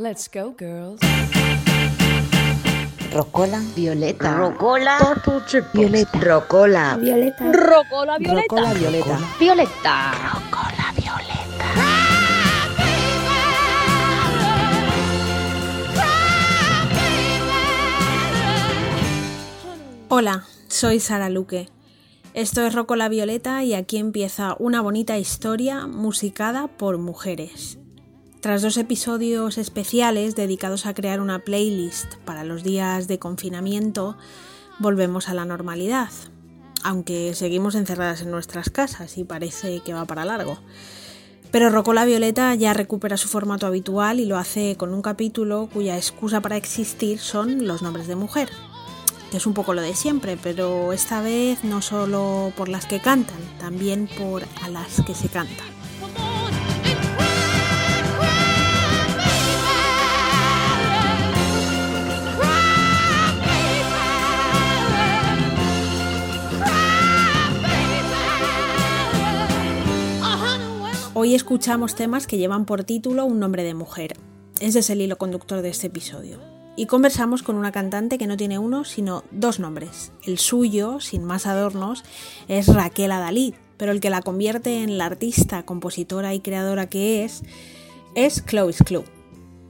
Let's go, girls. Rocola, Violeta. Rocola, Purple chip. Violeta, Rocola. Violeta, Rocola Violeta. Rocola, Violeta, Violeta. Rocola, Violeta. Hola, soy Sara Luque. Esto es Rocola Violeta y aquí empieza una bonita historia musicada por mujeres. Tras dos episodios especiales dedicados a crear una playlist para los días de confinamiento, volvemos a la normalidad, aunque seguimos encerradas en nuestras casas y parece que va para largo. Pero Rocola Violeta ya recupera su formato habitual y lo hace con un capítulo cuya excusa para existir son los nombres de mujer, que es un poco lo de siempre, pero esta vez no solo por las que cantan, también por a las que se cantan. Hoy escuchamos temas que llevan por título un nombre de mujer. Ese es el hilo conductor de este episodio. Y conversamos con una cantante que no tiene uno, sino dos nombres. El suyo, sin más adornos, es Raquel Adalid, pero el que la convierte en la artista, compositora y creadora que es, es Chloe's Club.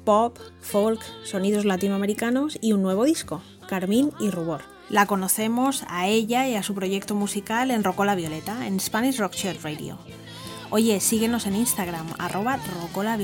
Pop, folk, sonidos latinoamericanos y un nuevo disco, Carmín y Rubor. La conocemos a ella y a su proyecto musical en Rocola Violeta, en Spanish Rock Radio. Oye, síguenos en Instagram, arroba Rocola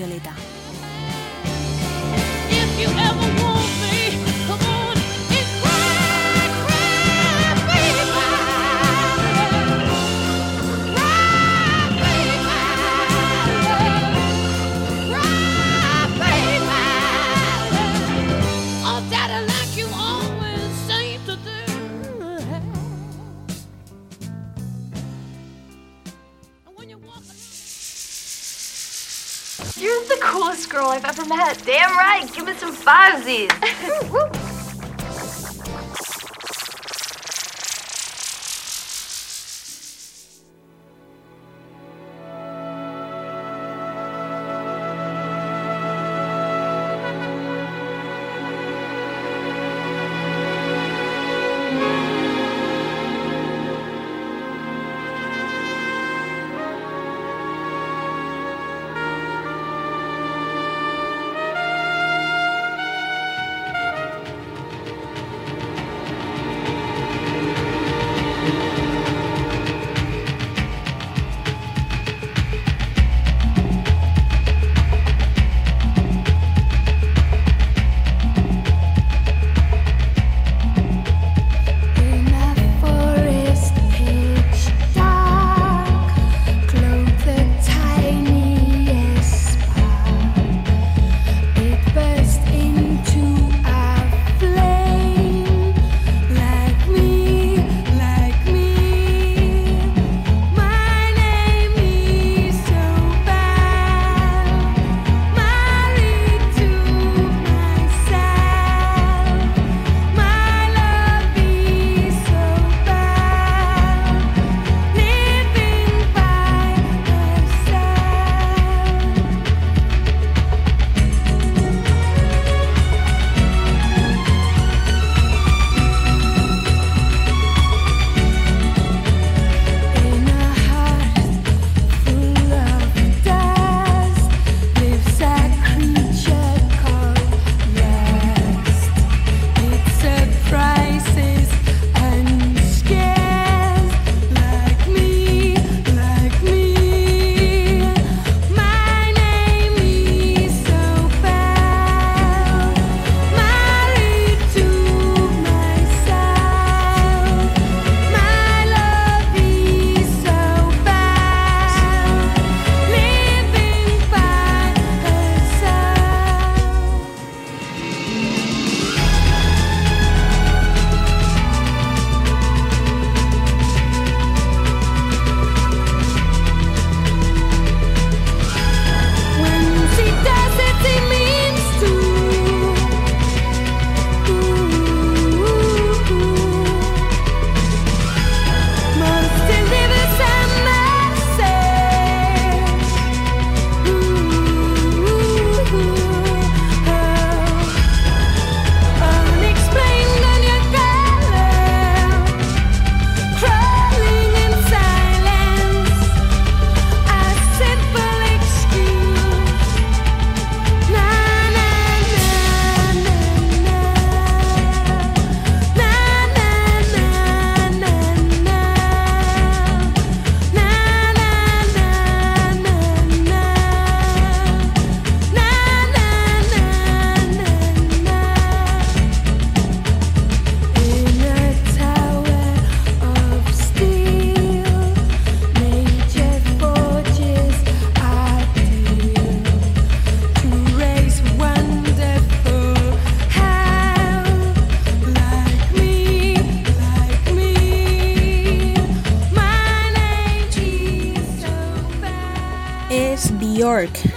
You're the coolest girl I've ever met. Damn right. Give me some fivesies.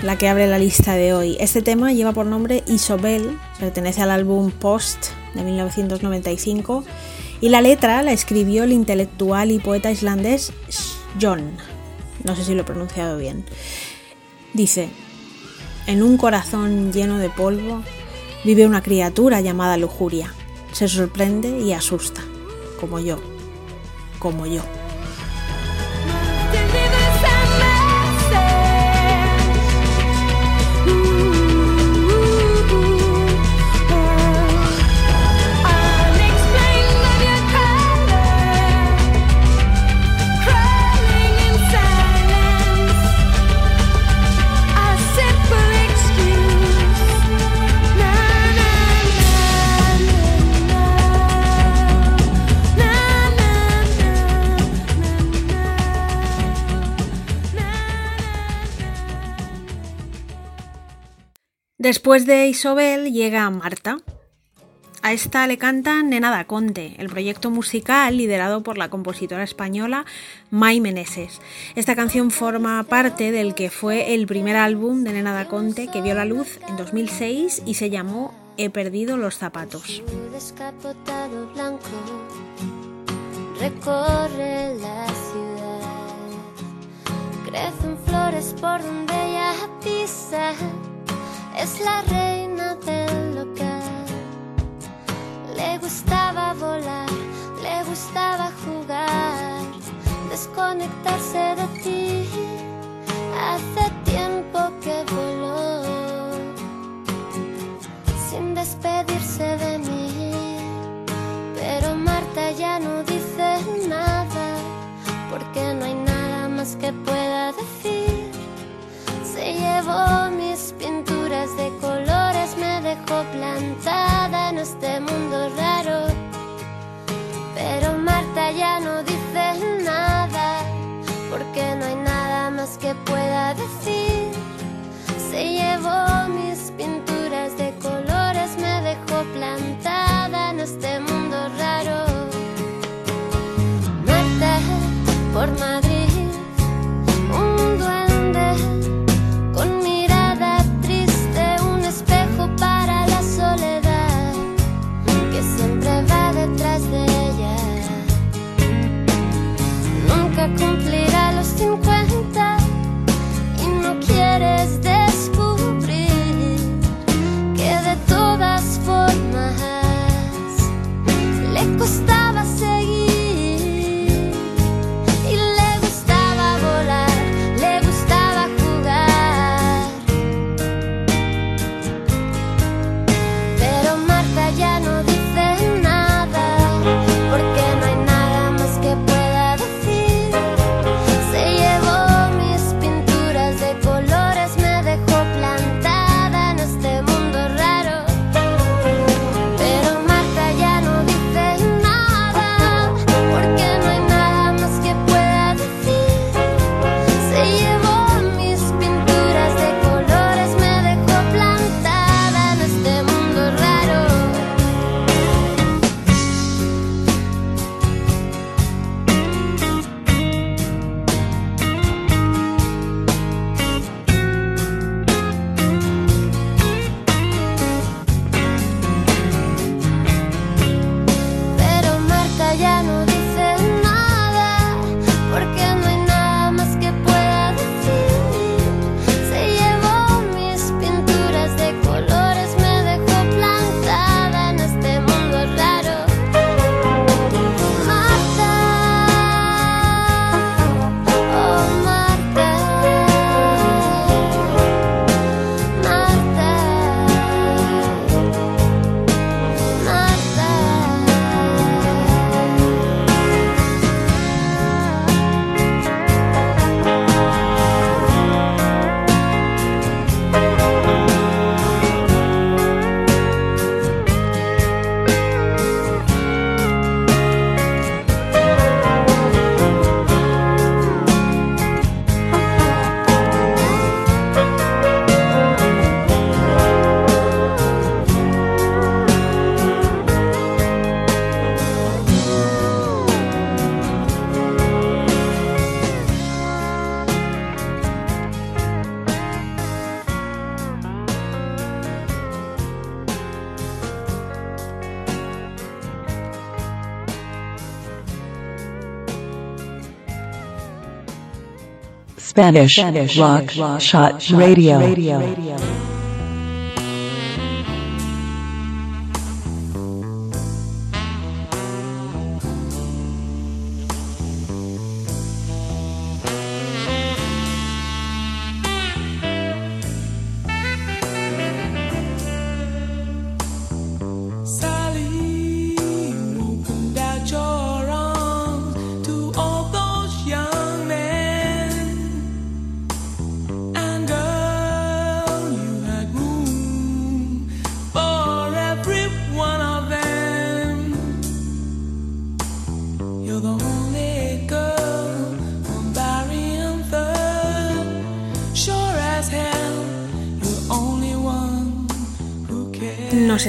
la que abre la lista de hoy. Este tema lleva por nombre Isobel, pertenece al álbum Post de 1995 y la letra la escribió el intelectual y poeta islandés John. No sé si lo he pronunciado bien. Dice, en un corazón lleno de polvo vive una criatura llamada lujuria. Se sorprende y asusta, como yo, como yo. Después de Isobel llega Marta. A esta le cantan Nena da Conte, el proyecto musical liderado por la compositora española Mai Meneses. Esta canción forma parte del que fue el primer álbum de Nena da Conte que vio la luz en 2006 y se llamó He perdido los zapatos. Recorre la ciudad. Crecen flores por. Es la reina del local. Le gustaba volar, le gustaba jugar, desconectarse de ti. Hace tiempo que voló sin despedirse de mí. Pero Marta ya no dice nada, porque no hay nada más que pueda decir. Se llevó colores, dejó plantada en este mundo raro. Pero Marta ya no dice nada, porque no hay nada más que pueda decir. Se llevó mis pinturas de colores, me dejó plantada en este mundo raro. Marta por Madrid, Spanish, Rock, Shot Radio. Sally,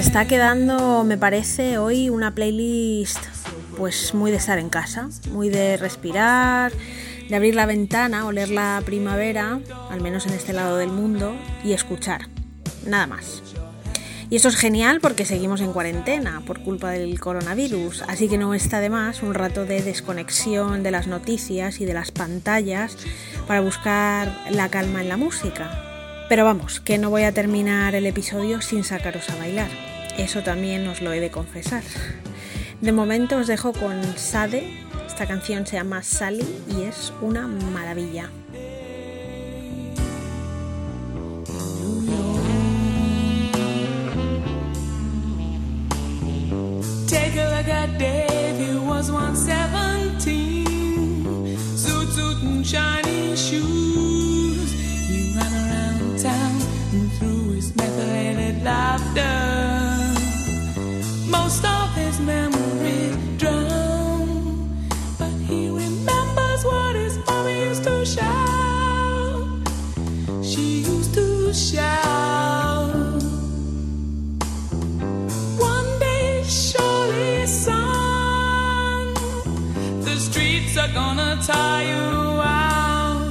está quedando, me parece, hoy una playlist pues muy de estar en casa, muy de respirar, de abrir la ventana, oler la primavera, al menos en este lado del mundo, y escuchar. Nada más. Y esto es genial porque seguimos en cuarentena por culpa del coronavirus, así que no está de más un rato de desconexión de las noticias y de las pantallas para buscar la calma en la música. Pero vamos, que no voy a terminar el episodio sin sacaros a bailar. Eso también os lo he de confesar. De momento os dejo con Sade. Esta canción se llama Sally y es una maravilla. Take a look at Dave, he was 117. Suit, suit, and shiny shoes. He ran around town and threw his methylated laughter. Are you out.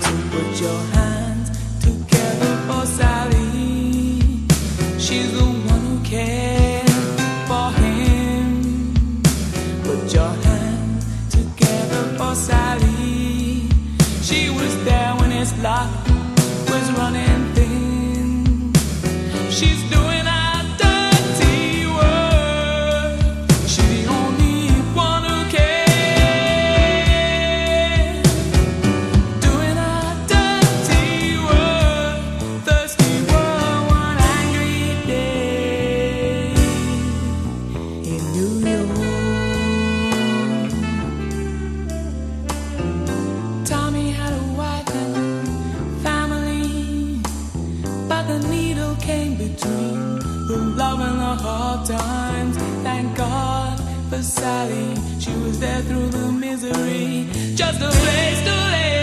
So put your hands together for Sally. She's the one who cares for him. Put your hands together for Sally. She was there when his luck was running thin. She's doing through the misery. Just a place to lay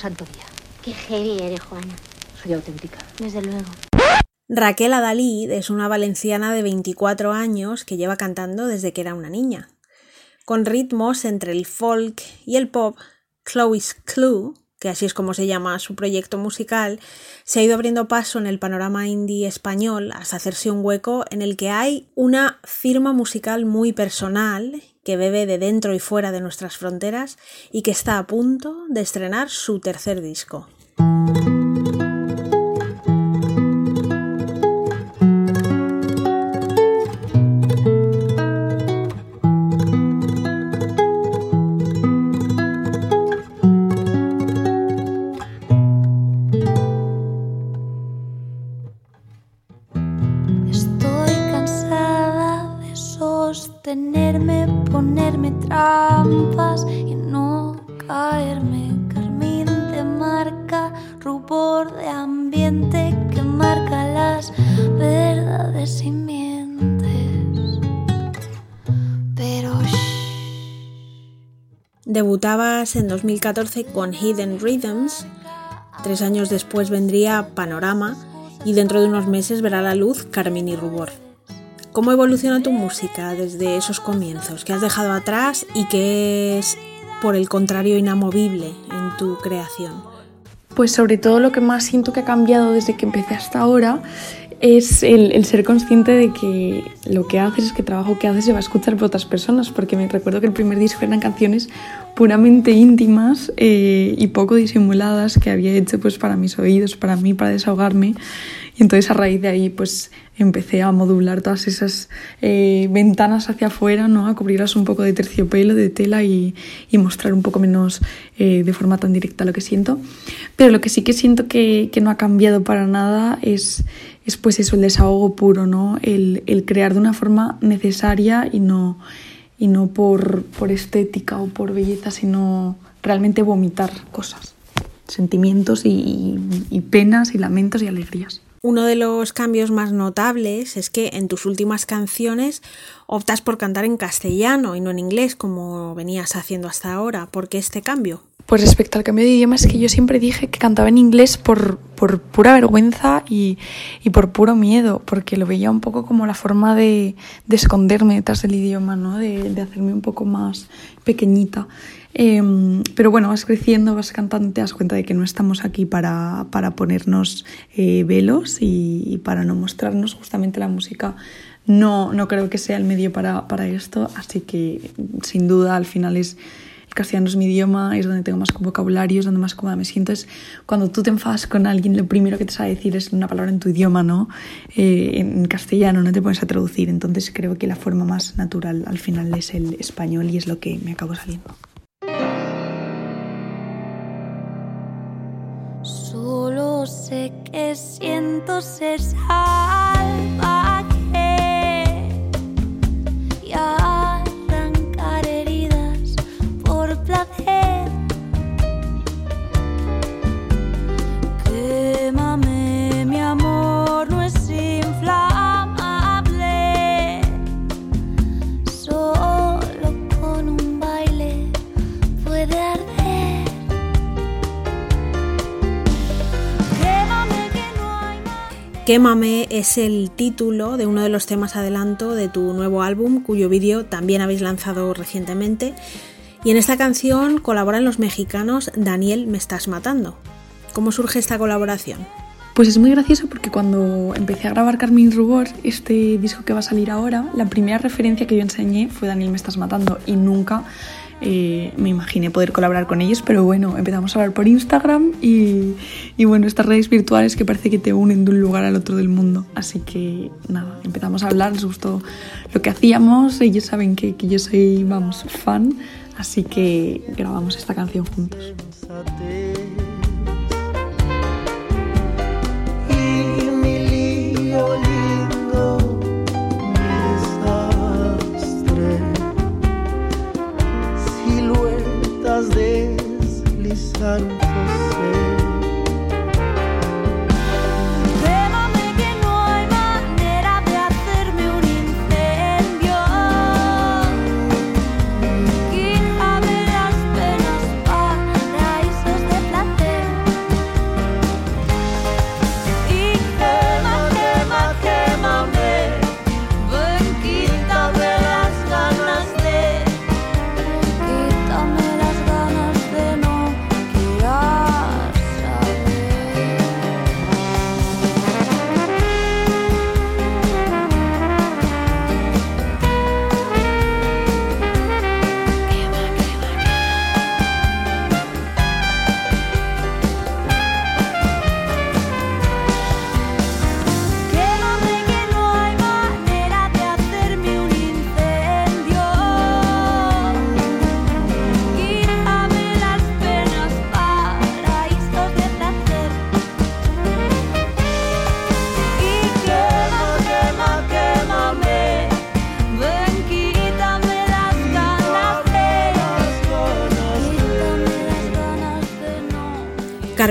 santo día. Qué heavy eres, Juana. Soy auténtica. Desde luego. Raquel Adalid es una valenciana de 24 años que lleva cantando desde que era una niña. Con ritmos entre el folk y el pop, Chloe's Clue, que así es como se llama su proyecto musical, se ha ido abriendo paso en el panorama indie español hasta hacerse un hueco en el que hay una firma musical muy personal que bebe de dentro y fuera de nuestras fronteras y que está a punto de estrenar su tercer disco. Debutabas en 2014 con Hidden Rhythms, tres años después vendría Panorama y dentro de unos meses verá la luz Carmín y Rubor. ¿Cómo evoluciona tu música desde esos comienzos? ¿Qué has dejado atrás y qué es, por el contrario, inamovible en tu creación? Pues sobre todo lo que más siento que ha cambiado desde que empecé hasta ahora es el, el ser consciente de que lo que haces es que el trabajo que haces se va a escuchar por otras personas, porque me recuerdo que el primer disco eran canciones puramente íntimas eh, y poco disimuladas que había hecho pues para mis oídos, para mí, para desahogarme. Y entonces a raíz de ahí pues empecé a modular todas esas eh, ventanas hacia afuera, ¿no? a cubrirlas un poco de terciopelo, de tela y, y mostrar un poco menos eh, de forma tan directa lo que siento. Pero lo que sí que siento que, que no ha cambiado para nada es, es pues eso, el desahogo puro, ¿no? el, crear de una forma necesaria y no, y no por, por estética o por belleza, sino realmente vomitar cosas, sentimientos y, y- y penas y lamentos y alegrías. Uno de los cambios más notables es que en tus últimas canciones optas por cantar en castellano y no en inglés como venías haciendo hasta ahora. ¿Por qué este cambio? Pues respecto al cambio de idioma es que yo siempre dije que cantaba en inglés por, por pura vergüenza y, y por puro miedo, porque lo veía un poco como la forma de, de esconderme detrás del idioma, ¿no? de, de hacerme un poco más pequeñita. Em, pero bueno, vas creciendo, vas cantando, te das cuenta de que no estamos aquí para, para ponernos eh, velos y, y para no mostrarnos justamente la música. No, no creo que sea el medio para, para esto, así que sin duda al final es el castellano es mi idioma, es donde tengo más vocabulario, es donde más cómoda me siento. Es cuando tú te enfadas con alguien, lo primero que te sabe decir es una palabra en tu idioma, ¿no? Eh, en castellano, no te pones a traducir. Entonces creo que la forma más natural al final es el español y es lo que me acabó saliendo. Solo sé que siento ser salvaje Quémame es el título de uno de los temas adelanto de tu nuevo álbum, cuyo vídeo también habéis lanzado recientemente. Y en esta canción colaboran los mexicanos Daniel Me Estás Matando. ¿Cómo surge esta colaboración? Pues es muy gracioso porque cuando empecé a grabar Carmín Rubor, este disco que va a salir ahora, la primera referencia que yo enseñé fue Daniel Me Estás Matando y nunca me imaginé poder colaborar con ellos, pero bueno, empezamos a hablar por Instagram y, y bueno, estas redes virtuales que parece que te unen de un lugar al otro del mundo. Así que nada, empezamos a hablar, les gustó lo que hacíamos, ellos saben que, que yo soy, vamos, fan, así que grabamos esta canción juntos.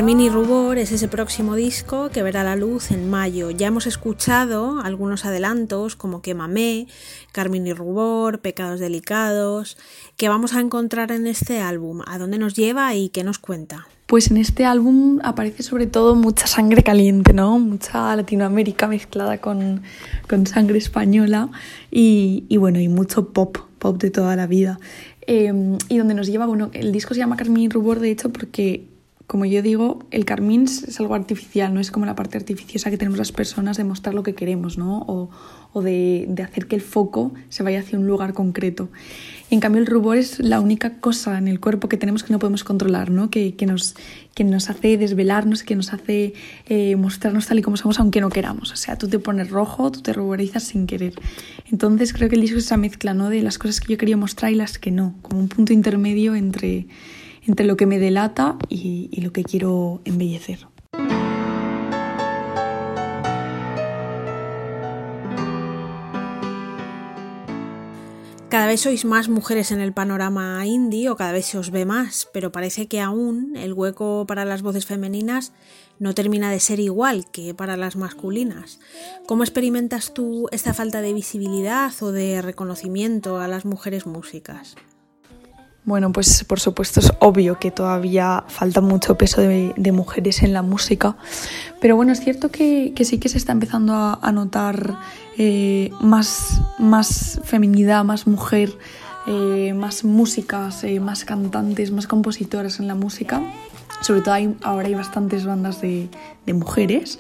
Y Rubor es ese próximo disco que verá la luz en mayo. Ya hemos escuchado algunos adelantos como Quémame, Carmín y Rubor, Pecados Delicados, que vamos a encontrar en este álbum, a dónde nos lleva y qué nos cuenta. Pues en este álbum aparece sobre todo mucha sangre caliente, ¿no? Mucha Latinoamérica mezclada con, con sangre española y, y, bueno, y mucho pop, pop de toda la vida. Eh, y donde nos lleva, bueno, el disco se llama Carmín y Rubor, de hecho, porque como yo digo, el carmín es algo artificial, no es como la parte artificiosa que tenemos las personas de mostrar lo que queremos, ¿no? O, de, hacer que el foco se vaya hacia un lugar concreto. En cambio, el rubor es la única cosa en el cuerpo que tenemos que no podemos controlar, ¿no? Que, que, nos, que nos hace desvelarnos, que nos hace eh, mostrarnos tal y como somos, aunque no queramos. O sea, tú te pones rojo, tú te ruborizas sin querer. Entonces, creo que el disco es esa mezcla, ¿no? De las cosas que yo quería mostrar y las que no, como un punto intermedio entre entre lo que me delata y, lo que quiero embellecer. Cada vez sois más mujeres en el panorama indie o cada vez se os ve más, pero parece que aún el hueco para las voces femeninas no termina de ser igual que para las masculinas. ¿Cómo experimentas tú esta falta de visibilidad o de reconocimiento a las mujeres músicas? Bueno, pues por supuesto es obvio que todavía falta mucho peso de, mujeres en la música, pero bueno, es cierto que, sí que se está empezando a, a notar eh, más, más feminidad, más mujer, eh, más músicas, eh, más cantantes, más compositoras en la música. Sobre todo hay, ahora hay bastantes bandas de, de mujeres.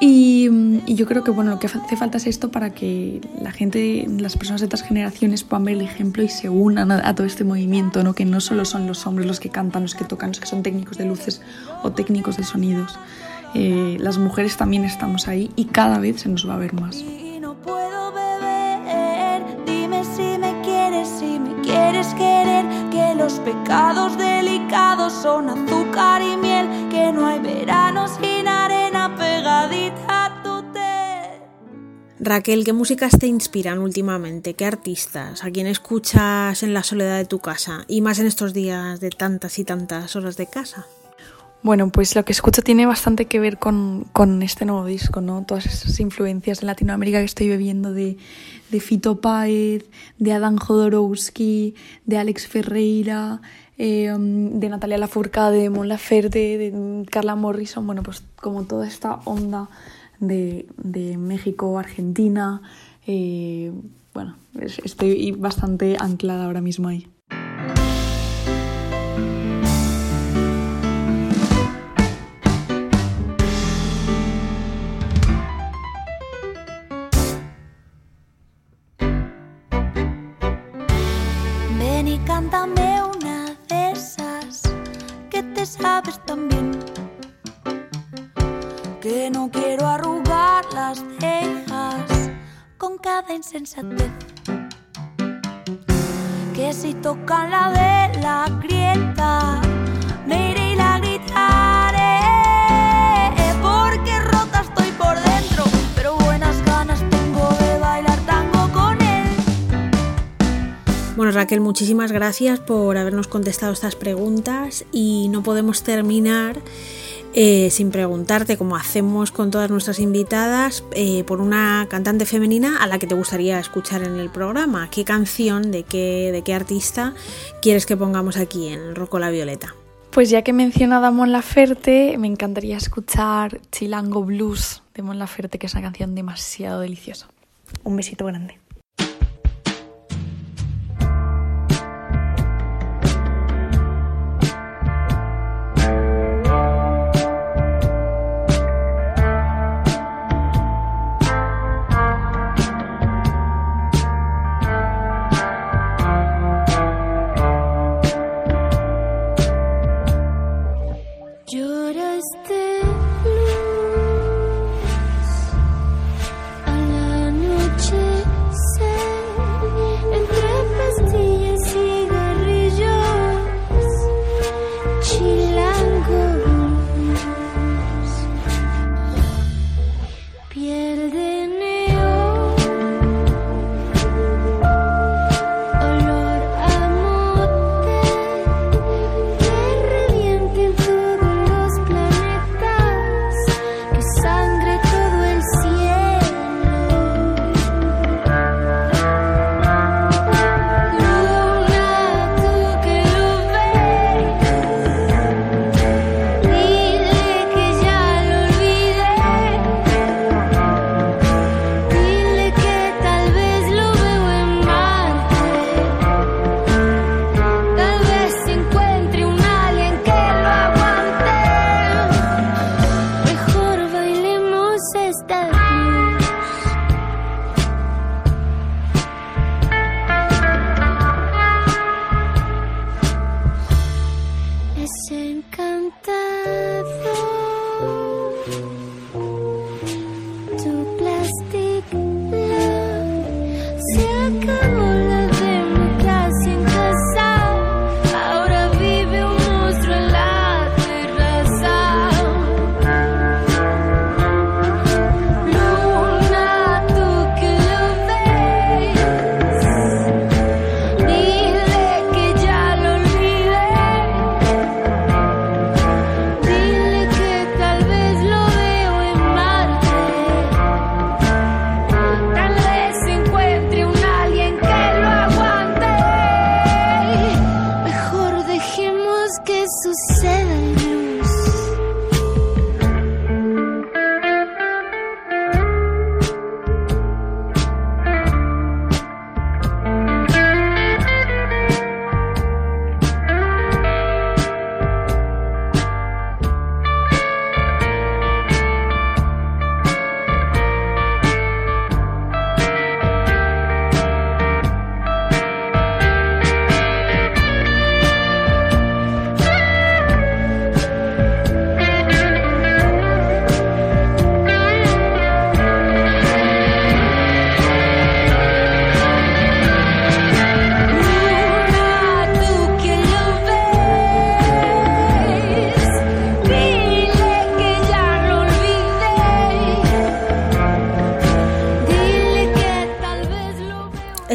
Y, y, yo creo que bueno, lo que hace falta es esto para que la gente, las personas de otras generaciones puedan ver el ejemplo y se unan a, a, todo este movimiento, ¿no? que no solo son los hombres los que cantan, los que tocan, los que son técnicos de luces o técnicos de sonidos. Eh, las mujeres también estamos ahí y cada vez se nos va a ver más. No puedo beber, dime si me quieres, si me quieres querer, que los pecados delicados son azúcar y miel, que no hay verano sin arena Raquel, ¿qué músicas te inspiran últimamente? ¿Qué artistas? ¿A quién escuchas en la soledad de tu casa? Y más en estos días de tantas y tantas horas de casa. Bueno, pues lo que escucho tiene bastante que ver con, con este nuevo disco, ¿no? Todas esas influencias de Latinoamérica que estoy bebiendo de, de Fito Páez, de Adán Jodorowsky, de Alex Ferreira, eh, de Natalia Lafourcade, de Mon Laferte, de Carla Morrison, bueno, pues como toda esta onda de, de México, Argentina, eh, bueno, estoy bastante anclada ahora mismo ahí. Insensatez. Que si tocan la de la grieta, me iré y la gritaré. Porque rota estoy por dentro, pero buenas ganas tengo de bailar tango con él. Bueno, Raquel, muchísimas gracias por habernos contestado estas preguntas y no podemos terminar eh, sin preguntarte, como hacemos con todas nuestras invitadas, eh, por una cantante femenina a la que te gustaría escuchar en el programa. ¿Qué canción, de qué, de qué artista quieres que pongamos aquí en Rocola Violeta? Pues ya que he mencionado a Mon Laferte, me encantaría escuchar Chilango Blues de Mon Laferte, que es una canción demasiado deliciosa. Un besito grande.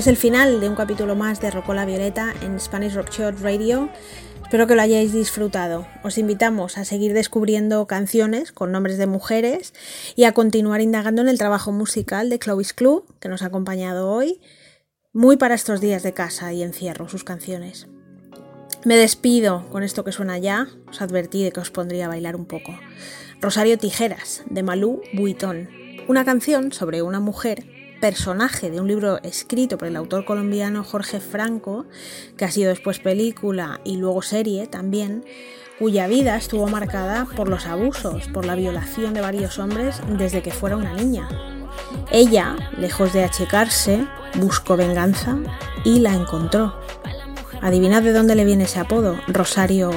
Es el final de un capítulo más de Rocola Violeta en Spanish Rock Shot Radio. Espero que lo hayáis disfrutado. Os invitamos a seguir descubriendo canciones con nombres de mujeres y a continuar indagando en el trabajo musical de Chloe's Club, que nos ha acompañado hoy, muy para estos días de casa y encierro, sus canciones. Me despido con esto que suena ya, os advertí de que os pondría a bailar un poco. Rosario Tijeras, de Malú Buitón, una canción sobre una mujer personaje de un libro escrito por el autor colombiano Jorge Franco, que ha sido después película y luego serie también, cuya vida estuvo marcada por los abusos, por la violación de varios hombres desde que fuera una niña. Ella, lejos de achicarse, buscó venganza y la encontró. Adivinad de dónde le viene ese apodo, Rosario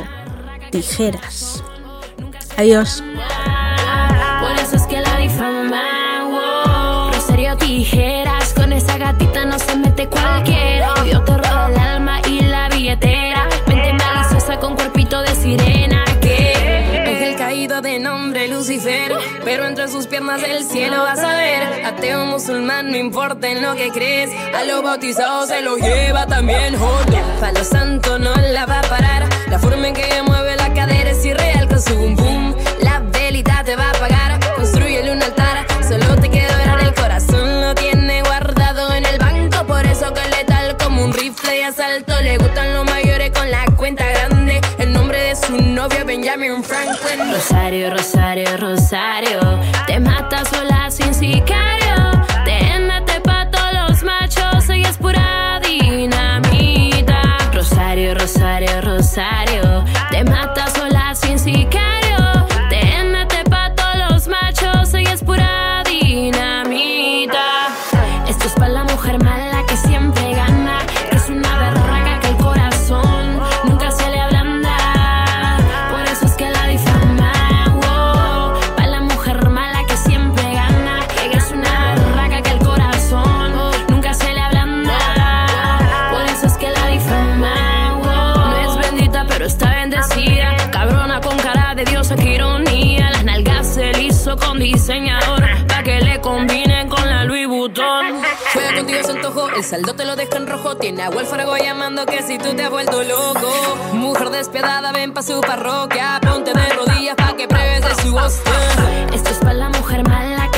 Tijeras. Adiós. Gatita no se mete cualquiera. Yo te roba el alma y la billetera. Mente maliciosa con cuerpito de sirena. Que ángel caído de nombre Lucifer. Pero entre sus piernas el cielo vas a ver. Ateo musulmán, no importa en lo que crees. A los bautizados se los lleva también. Joder, palo santo no la va a parar. La forma en que mueve la cadera es irreal con su boom boom. La velita te va a pagar. Los mayores con la cuenta grande. El nombre de su novio Benjamin Franklin. Rosario, Rosario, Rosario. Te mata sola sin Tiene a Welfarago llamando que si tú te has vuelto loco. Mujer despiadada, ven pa' su parroquia. Ponte de rodillas pa' que pruebes de su voz. Esto es pa' la mujer mala